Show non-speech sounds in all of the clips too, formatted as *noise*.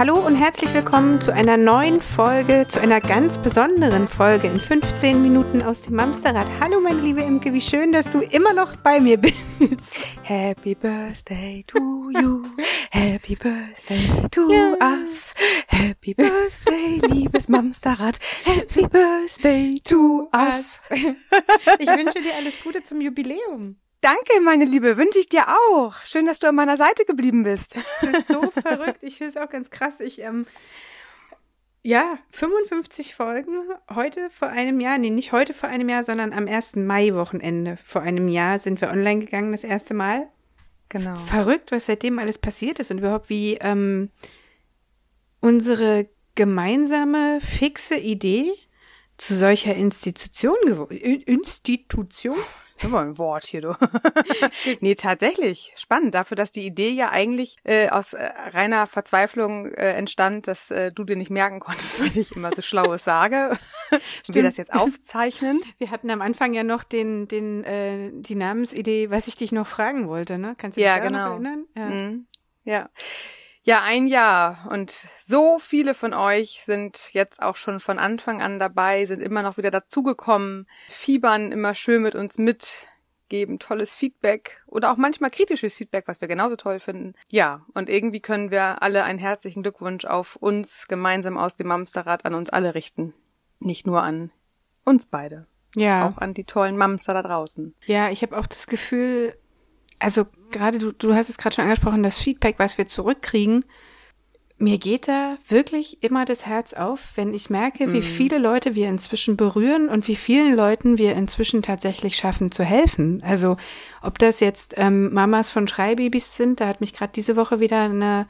Hallo und herzlich willkommen zu einer neuen Folge, zu einer ganz besonderen Folge in 15 Minuten aus dem Mamsterrad. Hallo meine liebe Imke, wie schön, dass du immer noch bei mir bist. Happy Birthday to you, *laughs* Happy Birthday to ja. us, Happy Birthday, liebes Mamsterrad, Happy Birthday to us. *laughs* Ich wünsche dir alles Gute zum Jubiläum. Danke, meine Liebe, wünsche ich dir auch. Schön, dass du an meiner Seite geblieben bist. *laughs* Das ist so verrückt. Ich finde es auch ganz krass. Ich, ähm, ja, 55 Folgen. Heute vor einem Jahr, nee, nicht heute vor einem Jahr, sondern am 1. Mai-Wochenende vor einem Jahr sind wir online gegangen, das erste Mal. Genau. Verrückt, was seitdem alles passiert ist und überhaupt wie ähm, unsere gemeinsame, fixe Idee zu solcher Institution geworden. Institution? Immer ein Wort hier, du. *laughs* nee, tatsächlich. Spannend. Dafür, dass die Idee ja eigentlich äh, aus äh, reiner Verzweiflung äh, entstand, dass äh, du dir nicht merken konntest, *laughs* was ich immer so Schlaues sage. *laughs* Und wir das jetzt aufzeichnen. Wir hatten am Anfang ja noch den, den, äh, die Namensidee, was ich dich noch fragen wollte, ne? Kannst du dich ja, daran genau. erinnern? Ja. Mhm. ja. Ja, ein Jahr. Und so viele von euch sind jetzt auch schon von Anfang an dabei, sind immer noch wieder dazugekommen, fiebern immer schön mit uns mit, geben tolles Feedback oder auch manchmal kritisches Feedback, was wir genauso toll finden. Ja, und irgendwie können wir alle einen herzlichen Glückwunsch auf uns gemeinsam aus dem Mamsterrad an uns alle richten. Nicht nur an uns beide. Ja. Auch an die tollen Mamster da draußen. Ja, ich habe auch das Gefühl, also gerade du, du hast es gerade schon angesprochen, das Feedback, was wir zurückkriegen, mir geht da wirklich immer das Herz auf, wenn ich merke, wie Mhm. viele Leute wir inzwischen berühren und wie vielen Leuten wir inzwischen tatsächlich schaffen zu helfen. Also ob das jetzt ähm, Mamas von Schreibabys sind, da hat mich gerade diese Woche wieder eine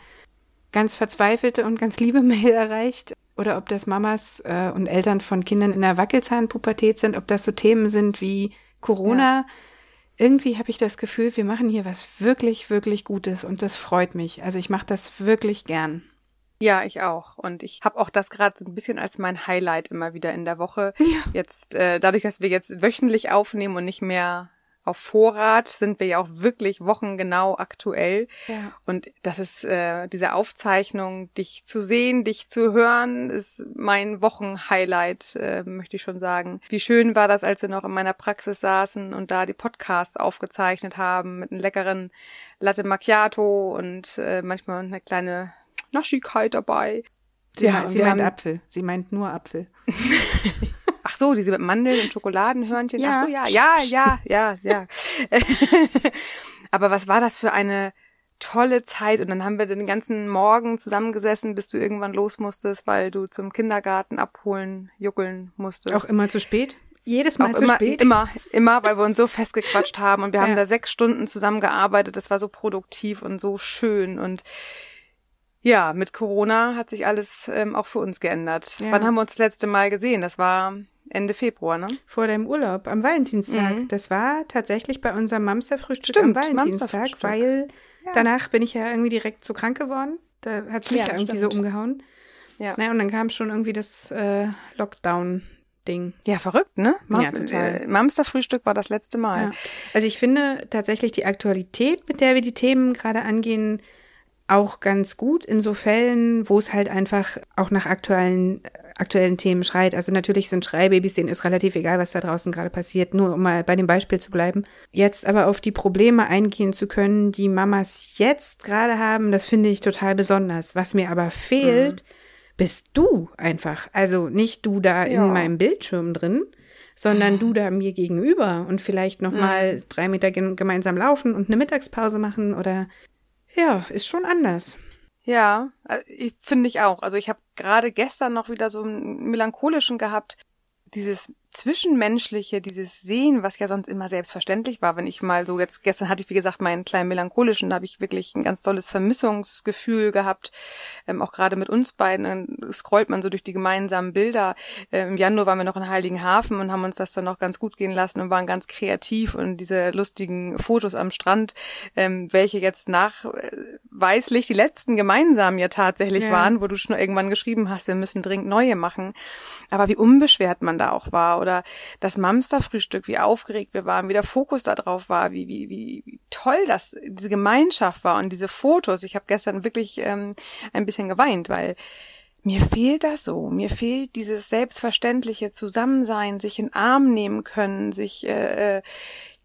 ganz verzweifelte und ganz liebe *laughs* Mail erreicht. Oder ob das Mamas äh, und Eltern von Kindern in der Wackelzahnpubertät sind, ob das so Themen sind wie Corona. Irgendwie habe ich das Gefühl, wir machen hier was wirklich, wirklich Gutes und das freut mich. Also ich mache das wirklich gern. Ja, ich auch. Und ich habe auch das gerade so ein bisschen als mein Highlight immer wieder in der Woche. Ja. Jetzt, äh, dadurch, dass wir jetzt wöchentlich aufnehmen und nicht mehr auf Vorrat, sind wir ja auch wirklich wochengenau aktuell. Ja. Und das ist äh, diese Aufzeichnung, dich zu sehen, dich zu hören, ist mein Wochenhighlight, äh, möchte ich schon sagen. Wie schön war das, als wir noch in meiner Praxis saßen und da die Podcasts aufgezeichnet haben mit einem leckeren Latte Macchiato und äh, manchmal eine kleine Naschigkeit dabei. Sie, Ja, sie meint Apfel. Sie meint nur Apfel. *laughs* Ach so, diese mit Mandeln und Schokoladenhörnchen. Ja. Ach so, ja, ja, ja, ja, ja. *laughs* Aber was war das für eine tolle Zeit? Und dann haben wir den ganzen Morgen zusammengesessen, bis du irgendwann los musstest, weil du zum Kindergarten abholen, juckeln musstest. Auch immer zu spät? Jedes Mal Auch zu immer, spät? immer, immer, weil wir uns so festgequatscht haben und wir haben Ja. da sechs Stunden zusammengearbeitet. Das war so produktiv und so schön und ja, mit Corona hat sich alles ähm, auch für uns geändert. Ja. Wann haben wir uns das letzte Mal gesehen? Das war Ende Februar, ne? Vor deinem Urlaub, am Valentinstag. Das war tatsächlich bei unserem Mamsterfrühstück Mhm. Am Valentinstag, weil danach bin ich ja irgendwie direkt so krank geworden. Da hat es mich Ja, ja, irgendwie stimmt. so umgehauen. Ja. Naja, und dann kam schon irgendwie das äh, Lockdown-Ding. Ja, verrückt, ne? Ma Ja, total. Äh, Mamsterfrühstück war das letzte Mal. Ja. Also ich finde tatsächlich die Aktualität, mit der wir die Themen gerade angehen, auch ganz gut in so Fällen, wo es halt einfach auch nach aktuellen, aktuellen Themen schreit. Also natürlich sind Schreibabys, denen ist relativ egal, was da draußen gerade passiert, nur um mal bei dem Beispiel zu bleiben. Jetzt aber auf die Probleme eingehen zu können, die Mamas jetzt gerade haben, das finde ich total besonders. Was mir aber fehlt, bist du einfach. Also nicht du da Ja. in meinem Bildschirm drin, sondern du da mir gegenüber und vielleicht noch mal drei Meter gem- gemeinsam laufen und eine Mittagspause machen oder ja, ist schon anders. Ja, äh, ich finde ich auch. Also ich habe gerade gestern noch wieder so einen melancholischen gehabt. Dieses Zwischenmenschliche, dieses Sehen, was ja sonst immer selbstverständlich war, wenn ich mal so jetzt, gestern hatte ich wie gesagt meinen kleinen melancholischen, da habe ich wirklich ein ganz tolles Vermissungsgefühl gehabt, ähm, auch gerade mit uns beiden, dann scrollt man so durch die gemeinsamen Bilder. Äh, Im Januar waren wir noch in Heiligenhafen und haben uns das dann noch ganz gut gehen lassen und waren ganz kreativ und diese lustigen Fotos am Strand, ähm, welche jetzt nachweislich die letzten gemeinsamen ja tatsächlich Ja. waren, wo du schon irgendwann geschrieben hast, wir müssen dringend neue machen. Aber wie unbeschwert man da auch war war oder das Mamsterfrühstück, wie aufgeregt wir waren, wie der Fokus da drauf war, wie, wie, wie, wie toll das, diese Gemeinschaft war und diese Fotos. Ich habe gestern wirklich ähm, ein bisschen geweint, weil mir fehlt das so. Mir fehlt dieses selbstverständliche Zusammensein, sich in Arm nehmen können, sich äh, äh,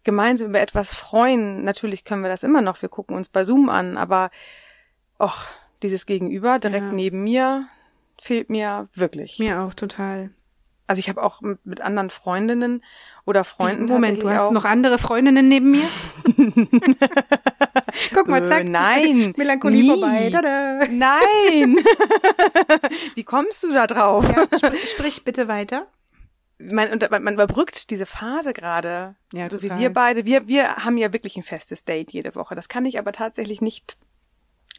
gemeinsam über etwas freuen. Natürlich können wir das immer noch. Wir gucken uns bei Zoom an, aber och, dieses Gegenüber direkt ja. neben mir fehlt mir wirklich. Mir auch total. Also ich habe auch mit, anderen Freundinnen oder Freunden. Moment, du hast noch andere Freundinnen neben mir? *laughs* Guck mal, zack. Nein. *laughs* Melancholie nie. vorbei. Tada. Nein. *laughs* Wie kommst du da drauf? Ja, sprich, sprich bitte weiter. Man, man überbrückt diese Phase gerade. Ja, so total. wie wir beide. Wir, wir haben ja wirklich ein festes Date jede Woche. Das kann ich aber tatsächlich nicht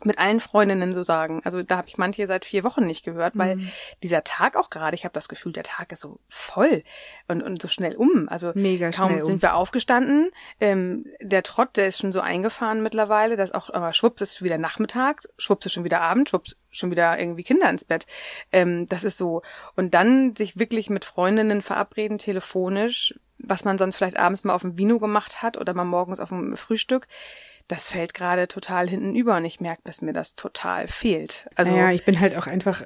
mit allen Freundinnen so sagen. Also da habe ich manche seit vier Wochen nicht gehört, weil mhm. dieser Tag auch gerade, ich habe das Gefühl, der Tag ist so voll und, und so schnell um. Also Mega kaum schnell sind um. wir aufgestanden. Ähm, der Trott, der ist schon so eingefahren mittlerweile, dass auch, aber schwupps ist wieder nachmittags, schwupps ist schon wieder Abend, schwupps schon wieder irgendwie Kinder ins Bett. Ähm, das ist so. Und dann sich wirklich mit Freundinnen verabreden, telefonisch, was man sonst vielleicht abends mal auf dem Vino gemacht hat oder mal morgens auf dem Frühstück das fällt gerade total hinten über und ich merke, dass mir das total fehlt. Also ja, ich bin halt auch einfach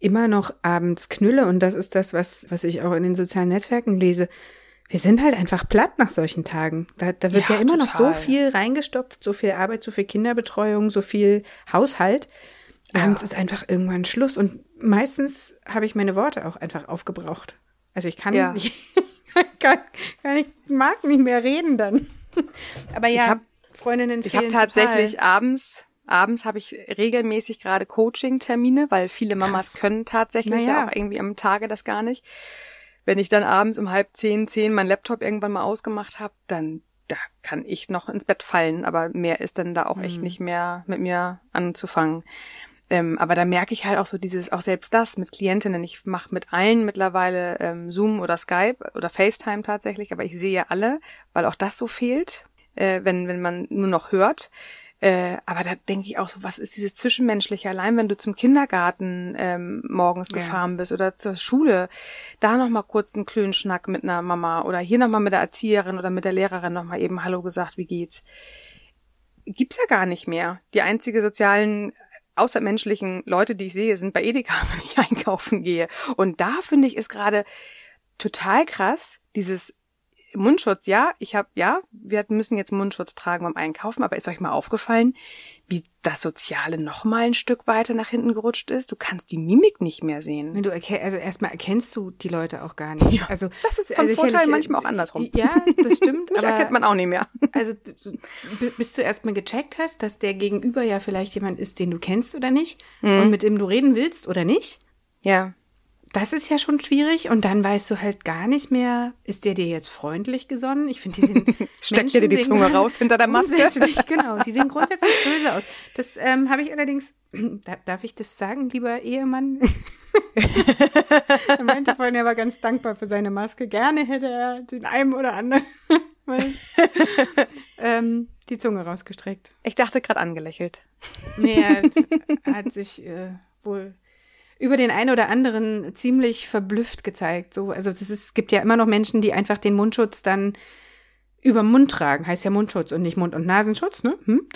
immer noch abends knülle und das ist das, was, was ich auch in den sozialen Netzwerken lese. Wir sind halt einfach platt nach solchen Tagen. Da, da wird ja, ja immer total. noch so viel reingestopft, so viel Arbeit, so viel Kinderbetreuung, so viel Haushalt. Abends ja. ist einfach irgendwann Schluss und meistens habe ich meine Worte auch einfach aufgebraucht. Also ich kann ja. nicht, *laughs* kann, kann ich mag nicht mehr reden dann. Aber ja. Ich habe Freundinnen Ich habe tatsächlich total. abends abends habe ich regelmäßig gerade Coaching-Termine, weil viele Mamas Krass. können tatsächlich naja. auch irgendwie am Tage das gar nicht. Wenn ich dann abends um halb zehn, zehn mein Laptop irgendwann mal ausgemacht habe, dann da kann ich noch ins Bett fallen, aber mehr ist dann da auch mhm. echt nicht mehr mit mir anzufangen. Ähm, aber da merke ich halt auch so dieses, auch selbst das mit Klientinnen. Ich mache mit allen mittlerweile ähm, Zoom oder Skype oder FaceTime tatsächlich, aber ich sehe alle, weil auch das so fehlt äh, wenn, wenn man nur noch hört. Äh, aber da denke ich auch so, was ist dieses Zwischenmenschliche? Allein wenn du zum Kindergarten ähm, morgens ja. gefahren bist oder zur Schule, da nochmal kurz einen klönen Schnack mit einer Mama oder hier nochmal mit der Erzieherin oder mit der Lehrerin nochmal eben Hallo gesagt, wie geht's? Gibt's ja gar nicht mehr. Die einzige sozialen außermenschlichen Leute, die ich sehe, sind bei Edeka, *laughs* wenn ich einkaufen gehe. Und da finde ich ist gerade total krass, dieses Mundschutz, ja, ich habe, ja, wir müssen jetzt Mundschutz tragen beim Einkaufen, aber ist euch mal aufgefallen, wie das Soziale noch mal ein Stück weiter nach hinten gerutscht ist? Du kannst die Mimik nicht mehr sehen. Du erkennst, also erstmal erkennst du die Leute auch gar nicht. Ja, also das ist von also Vorteil manchmal auch andersrum. Ja, das stimmt. *laughs* Mich aber erkennt man auch nicht mehr. *laughs* Also bis du erstmal gecheckt hast, dass der Gegenüber ja vielleicht jemand ist, den du kennst oder nicht mhm. und mit dem du reden willst oder nicht. Ja das ist ja schon schwierig und dann weißt du halt gar nicht mehr, ist der dir jetzt freundlich gesonnen? Ich finde, die sehen *laughs* Steckt dir die Zunge raus hinter der Maske? genau, die sehen *laughs* grundsätzlich böse aus. Das ähm, habe ich allerdings, *clears throat* darf ich das sagen, lieber Ehemann? *laughs* er meinte vorhin, er war ganz dankbar für seine Maske. Gerne hätte er den einen oder anderen ähm, die Zunge rausgestreckt. Ich dachte gerade angelächelt. Nee, er hat, hat sich äh, wohl über den einen oder anderen ziemlich verblüfft gezeigt. So, also es, gibt ja immer noch Menschen, die einfach den Mundschutz dann über Mund tragen. Heißt ja Mundschutz und nicht Mund- und Nasenschutz, ne? Hm?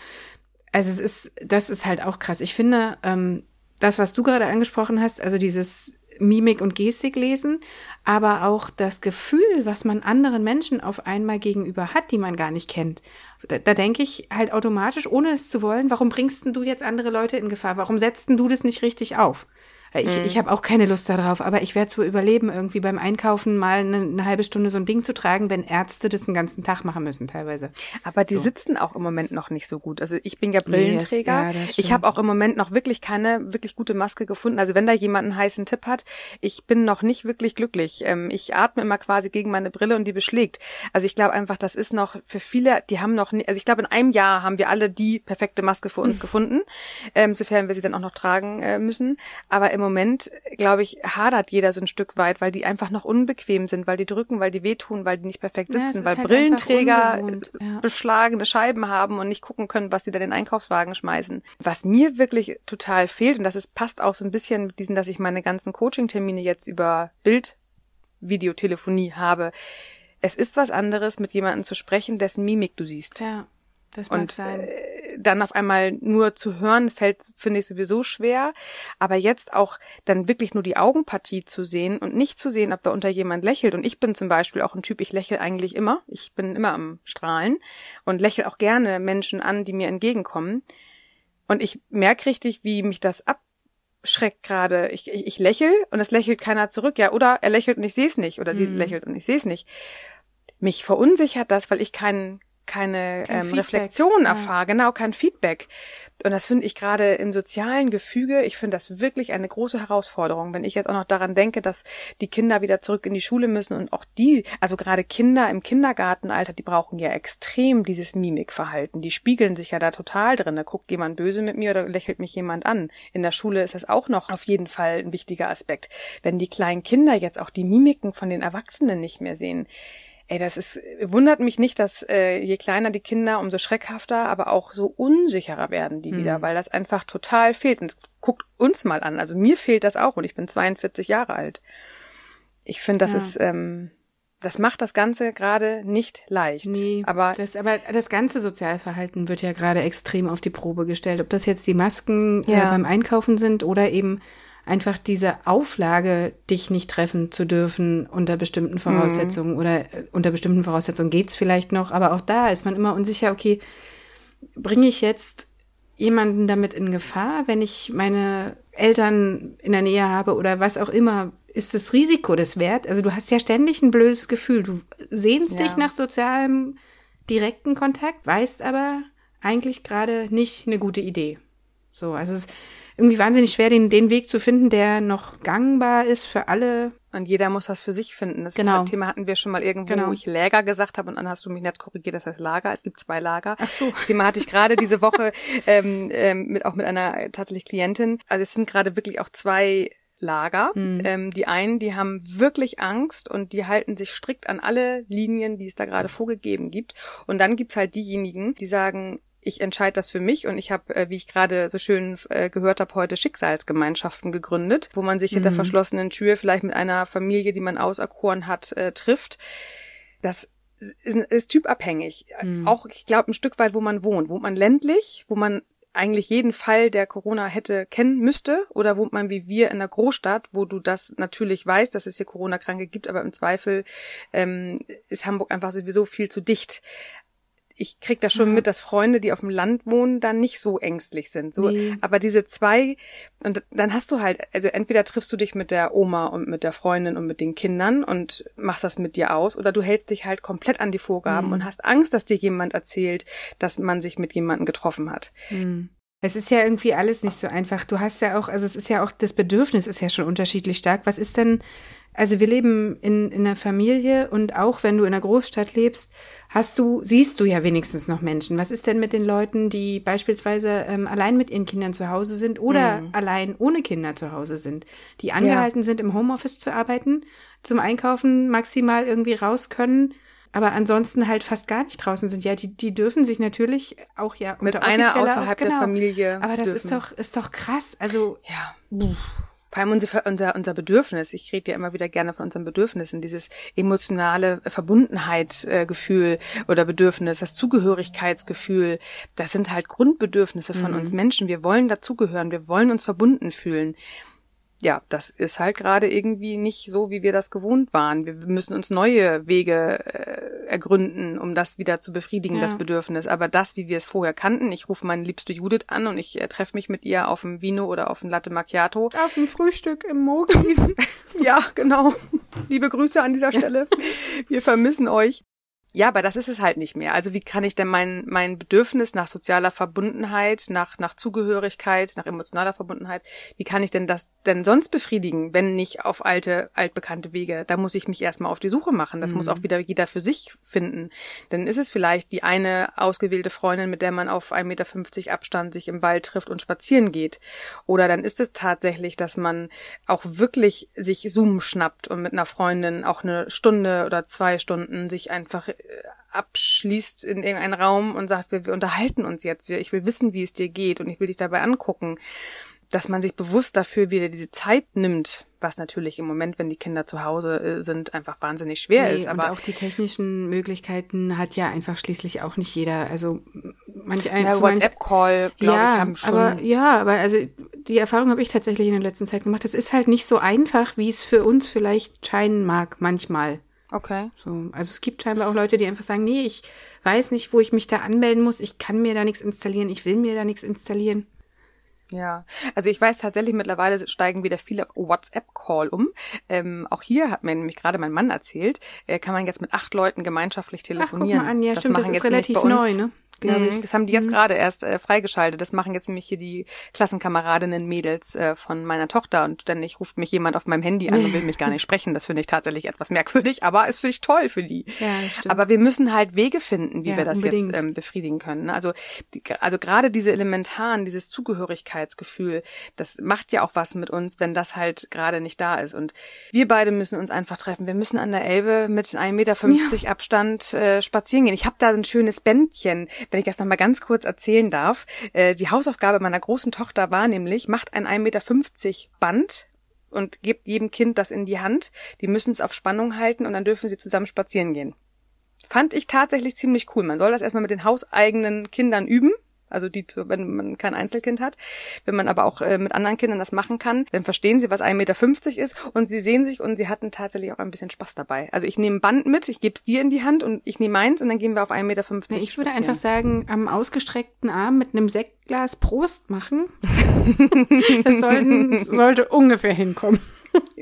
Also es ist, das ist halt auch krass. Ich finde, ähm, das, was du gerade angesprochen hast, also dieses Mimik und Gestik lesen, aber auch das Gefühl, was man anderen Menschen auf einmal gegenüber hat, die man gar nicht kennt. Da, da denke ich halt automatisch, ohne es zu wollen, warum bringst du jetzt andere Leute in Gefahr? Warum setzt du das nicht richtig auf? Ich, mhm. ich habe auch keine Lust darauf, aber ich werde es wohl überleben, irgendwie beim Einkaufen mal eine, eine, halbe Stunde so ein Ding zu tragen, wenn Ärzte das den ganzen Tag machen müssen teilweise. Aber die so. sitzen auch im Moment noch nicht so gut. Also ich bin ja Brillenträger. Yes, ja, ich habe auch im Moment noch wirklich keine wirklich gute Maske gefunden. Also wenn da jemand einen heißen Tipp hat, ich bin noch nicht wirklich glücklich. Ähm, ich atme immer quasi gegen meine Brille und die beschlägt. Also ich glaube einfach, das ist noch für viele, die haben noch, also ich glaube in einem Jahr haben wir alle die perfekte Maske für uns mhm. gefunden, ähm, sofern wir sie dann auch noch tragen äh, müssen. Aber im Moment, glaube ich, hadert jeder so ein Stück weit, weil die einfach noch unbequem sind, weil die drücken, weil die wehtun, weil die nicht perfekt sitzen, ja, weil halt Brillenträger ja. beschlagene Scheiben haben und nicht gucken können, was sie da in den Einkaufswagen schmeißen. Was mir wirklich total fehlt, und das ist, passt auch so ein bisschen mit diesen, dass ich meine ganzen Coaching-Termine jetzt über Bild Videotelefonie habe. Es ist was anderes, mit jemandem zu sprechen, dessen Mimik du siehst. Ja, das mag Und sein. äh, dann auf einmal nur zu hören, fällt, finde ich sowieso schwer. Aber jetzt auch dann wirklich nur die Augenpartie zu sehen und nicht zu sehen, ob da unter jemand lächelt. Und ich bin zum Beispiel auch ein Typ, ich lächle eigentlich immer. Ich bin immer am Strahlen und lächle auch gerne Menschen an, die mir entgegenkommen. Und ich merke richtig, wie mich das abschreckt gerade. Ich, ich, ich lächel und es lächelt keiner zurück. Ja, oder er lächelt und ich sehe es nicht. Oder sie Mhm. lächelt und ich sehe es nicht. Mich verunsichert das, weil ich kein, keine Kein ähm, Feedback. Reflexion Ja. erfahre, genau, kein Feedback. Und das finde ich gerade im sozialen Gefüge, ich finde das wirklich eine große Herausforderung, wenn ich jetzt auch noch daran denke, dass die Kinder wieder zurück in die Schule müssen und auch die, also gerade Kinder im Kindergartenalter, die brauchen ja extrem dieses Mimikverhalten. Die spiegeln sich ja da total drin. Da guckt jemand böse mit mir oder lächelt mich jemand an. In der Schule ist das auch noch auf jeden Fall ein wichtiger Aspekt. Wenn die kleinen Kinder jetzt auch die Mimiken von den Erwachsenen nicht mehr sehen, Ey, das ist, wundert mich nicht, dass äh, je kleiner die Kinder, umso schreckhafter, aber auch so unsicherer werden die wieder, weil das einfach total fehlt. Und guckt uns mal an. Also mir fehlt das auch und ich bin 42 Jahre alt. Ich finde, das Ja. ist, ähm, das macht das Ganze gerade nicht leicht. Nee, aber das, aber das ganze Sozialverhalten wird ja gerade extrem auf die Probe gestellt. Ob das jetzt die Masken äh, Ja. beim Einkaufen sind oder eben einfach diese Auflage, dich nicht treffen zu dürfen unter bestimmten Voraussetzungen oder äh, unter bestimmten Voraussetzungen geht's vielleicht noch, aber auch da ist man immer unsicher, okay, bringe ich jetzt jemanden damit in Gefahr, wenn ich meine Eltern in der Nähe habe oder was auch immer, ist das Risiko das wert? Also du hast ja ständig ein blödes Gefühl. Du sehnst Ja. dich nach sozialem direkten Kontakt, weißt aber eigentlich gerade nicht eine gute Idee. So, also es ist irgendwie wahnsinnig schwer, den, den Weg zu finden, der noch gangbar ist für alle. Und jeder muss was für sich finden. Das Genau. Thema hatten wir schon mal irgendwo, Genau. wo ich Läger gesagt habe und dann hast du mich nett korrigiert, das heißt Lager. Es gibt zwei Lager. Ach so. Das Thema hatte ich gerade *laughs* diese Woche ähm, ähm, mit, auch mit einer tatsächlich Klientin. Also es sind gerade wirklich auch zwei Lager. Mhm. Ähm, die einen, die haben wirklich Angst und die halten sich strikt an alle Linien, die es da gerade vorgegeben gibt. Und dann gibt's halt diejenigen, die sagen, ich entscheide das für mich und ich habe, äh, wie ich gerade so schön äh, gehört habe, heute Schicksalsgemeinschaften gegründet, wo man sich hinter verschlossenen Tür vielleicht mit einer Familie, die man auserkoren hat, äh, trifft. Das ist, ist typabhängig. Auch, ich glaube, ein Stück weit, wo man wohnt. Wohnt man ländlich, wo man eigentlich jeden Fall, der Corona hätte, kennen müsste? Oder wohnt man wie wir in einer Großstadt, wo du das natürlich weißt, dass es hier Corona-Kranke gibt, aber im Zweifel ähm, ist Hamburg einfach sowieso viel zu dicht ich krieg da schon mit, dass Freunde, die auf dem Land wohnen, dann nicht so ängstlich sind. So, Nee. aber diese zwei, und dann hast du halt, also entweder triffst du dich mit der Oma und mit der Freundin und mit den Kindern und machst das mit dir aus, oder du hältst dich halt komplett an die Vorgaben und hast Angst, dass dir jemand erzählt, dass man sich mit jemandem getroffen hat. Es ist ja irgendwie alles nicht so einfach. Du hast ja auch, also es ist ja auch, das Bedürfnis ist ja schon unterschiedlich stark. Was ist denn, also wir leben in, in einer Familie und auch wenn du in einer Großstadt lebst, hast du, siehst du ja wenigstens noch Menschen. Was ist denn mit den Leuten, die beispielsweise ähm, allein mit ihren Kindern zu Hause sind oder allein ohne Kinder zu Hause sind, die angehalten sind, im Homeoffice zu arbeiten, zum Einkaufen maximal irgendwie raus können, aber ansonsten halt fast gar nicht draußen sind. Ja, die, die dürfen sich natürlich auch ja Mit unter einer offizieller- außerhalb der genau. Familie Aber das ist dürfen. doch, ist doch krass. Also, Ja. Vor allem unser, unser, unser Bedürfnis. Ich rede ja immer wieder gerne von unseren Bedürfnissen. Dieses emotionale Verbundenheit, äh, oder Bedürfnis, das Zugehörigkeitsgefühl. Das sind halt Grundbedürfnisse von uns Menschen. Wir wollen dazugehören. Wir wollen uns verbunden fühlen. Ja, das ist halt gerade irgendwie nicht so, wie wir das gewohnt waren. Wir müssen uns neue Wege äh, ergründen, um das wieder zu befriedigen, Ja. das Bedürfnis. Aber das, wie wir es vorher kannten, ich rufe meine liebste Judith an und ich äh, treffe mich mit ihr auf dem Vino oder auf dem Latte Macchiato. auf dem Frühstück im Mogis. *laughs* Ja, genau. *laughs* Liebe Grüße an dieser Stelle. *laughs* Wir vermissen euch. Ja, aber das ist es halt nicht mehr. Also wie kann ich denn mein, mein Bedürfnis nach sozialer Verbundenheit, nach, nach Zugehörigkeit, nach emotionaler Verbundenheit, wie kann ich denn das denn sonst befriedigen, wenn nicht auf alte, altbekannte Wege? Da muss ich mich erstmal auf die Suche machen. Das muss auch wieder jeder für sich finden. Dann ist es vielleicht die eine ausgewählte Freundin, mit der man auf 1,50 Meter Abstand sich im Wald trifft und spazieren geht. Oder dann ist es tatsächlich, dass man auch wirklich sich Zoom schnappt und mit einer Freundin auch eine Stunde oder zwei Stunden sich einfach abschließt in irgendeinen Raum und sagt, wir, wir unterhalten uns jetzt, wir, ich will wissen, wie es dir geht und ich will dich dabei angucken. dass man sich bewusst dafür wieder diese Zeit nimmt, was natürlich im Moment, wenn die Kinder zu Hause äh, sind, einfach wahnsinnig schwer nee, ist. Aber auch die technischen Möglichkeiten hat ja einfach schließlich auch nicht jeder. Also manch ein ja, WhatsApp-Call, glaube ja, ich, haben schon. Aber, ja, aber also die Erfahrung habe ich tatsächlich in der letzten Zeit gemacht. Es ist halt nicht so einfach, wie es für uns vielleicht scheinen mag, manchmal. Okay. So, also es gibt scheinbar auch Leute, die einfach sagen, nee, ich weiß nicht, wo ich mich da anmelden muss, ich kann mir da nichts installieren, ich will mir da nichts installieren. Ja, also ich weiß tatsächlich, mittlerweile steigen wieder viele WhatsApp-Call um. Ähm, auch hier hat mir nämlich gerade mein Mann erzählt, äh, kann man jetzt mit acht Leuten gemeinschaftlich telefonieren. Ach, guck mal an, ja, das stimmt, das ist relativ neu, ne? Glaube mhm. ich. Das haben die jetzt mhm. gerade erst äh, freigeschaltet. Das machen jetzt nämlich hier die Klassenkameradinnen Mädels äh, von meiner Tochter und ständig ruft mich jemand auf meinem Handy an und will mich gar nicht *laughs* sprechen. Das finde ich tatsächlich etwas merkwürdig, aber ist finde ich toll für die. Ja, stimmt. Aber wir müssen halt Wege finden, wie ja, wir das unbedingt. jetzt ähm, befriedigen können. Also die, also gerade diese elementaren, dieses Zugehörigkeitsgefühl, das macht ja auch was mit uns, wenn das halt gerade nicht da ist. Und wir beide müssen uns einfach treffen. Wir müssen an der Elbe mit 1,50 Meter ja. Abstand äh, spazieren gehen. Ich habe da ein schönes Bändchen wenn ich das noch mal ganz kurz erzählen darf. Äh, die Hausaufgabe meiner großen Tochter war nämlich, macht ein 1,50 Meter Band und gebt jedem Kind das in die Hand. Die müssen es auf Spannung halten und dann dürfen sie zusammen spazieren gehen. Fand ich tatsächlich ziemlich cool. Man soll das erstmal mit den hauseigenen Kindern üben. Also die, wenn man kein Einzelkind hat. Wenn man aber auch äh, mit anderen Kindern das machen kann, dann verstehen sie, was 1,50 Meter ist und sie sehen sich und sie hatten tatsächlich auch ein bisschen Spaß dabei. Also ich nehme ein Band mit, ich gebe es dir in die Hand und ich nehme meins und dann gehen wir auf 1,50 Meter. Nee, ich würde einfach sagen, am ausgestreckten Arm mit einem Sektglas Prost machen. *laughs* das sollten, sollte ungefähr hinkommen.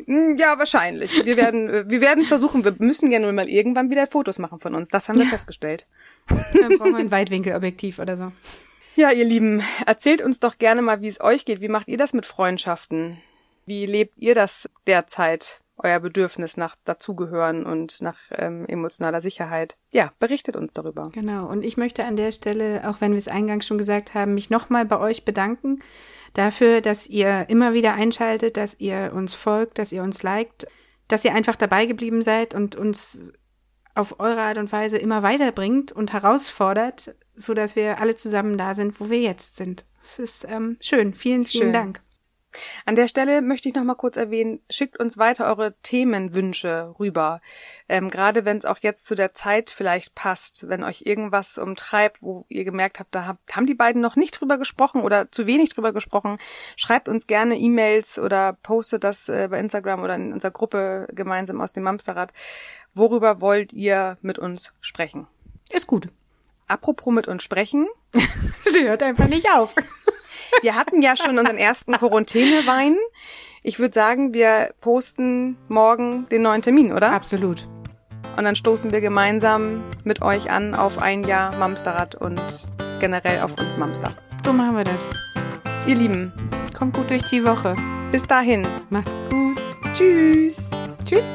Hm, ja, wahrscheinlich. Wir werden, äh, wir werden es versuchen. Wir müssen ja nun mal irgendwann wieder Fotos machen von uns. Das haben wir ja. festgestellt. Dann brauchen wir ein Weitwinkelobjektiv oder so. Ja, ihr Lieben, erzählt uns doch gerne mal, wie es euch geht. Wie macht ihr das mit Freundschaften? Wie lebt ihr das derzeit? Euer Bedürfnis nach Dazugehören und nach ähm, emotionaler Sicherheit. Ja, berichtet uns darüber. Genau. Und ich möchte an der Stelle, auch wenn wir es eingangs schon gesagt haben, mich nochmal bei euch bedanken dafür, dass ihr immer wieder einschaltet, dass ihr uns folgt, dass ihr uns liked, dass ihr einfach dabei geblieben seid und uns auf eure Art und Weise immer weiterbringt und herausfordert, so dass wir alle zusammen da sind, wo wir jetzt sind. Es ist ähm, schön. Vielen, vielen schön. Dank. An der Stelle möchte ich noch mal kurz erwähnen, schickt uns weiter eure Themenwünsche rüber. Ähm, Gerade wenn es auch jetzt zu der Zeit vielleicht passt, wenn euch irgendwas umtreibt, wo ihr gemerkt habt, da habt, haben die beiden noch nicht drüber gesprochen oder zu wenig drüber gesprochen, schreibt uns gerne E-Mails oder postet das äh, bei Instagram oder in unserer Gruppe gemeinsam aus dem Mamsterrad. Worüber wollt ihr mit uns sprechen? Ist gut. Apropos mit uns sprechen. *laughs* Sie hört einfach nicht auf. Wir hatten ja schon unseren ersten Quarantänewein. Ich würde sagen, wir posten morgen den neuen Termin, oder? Absolut. Und dann stoßen wir gemeinsam mit euch an auf ein Jahr Mamsterrad und generell auf uns Mamster. So machen wir das. Ihr Lieben, kommt gut durch die Woche. Bis dahin. Macht's gut. Tschüss. Tschüss.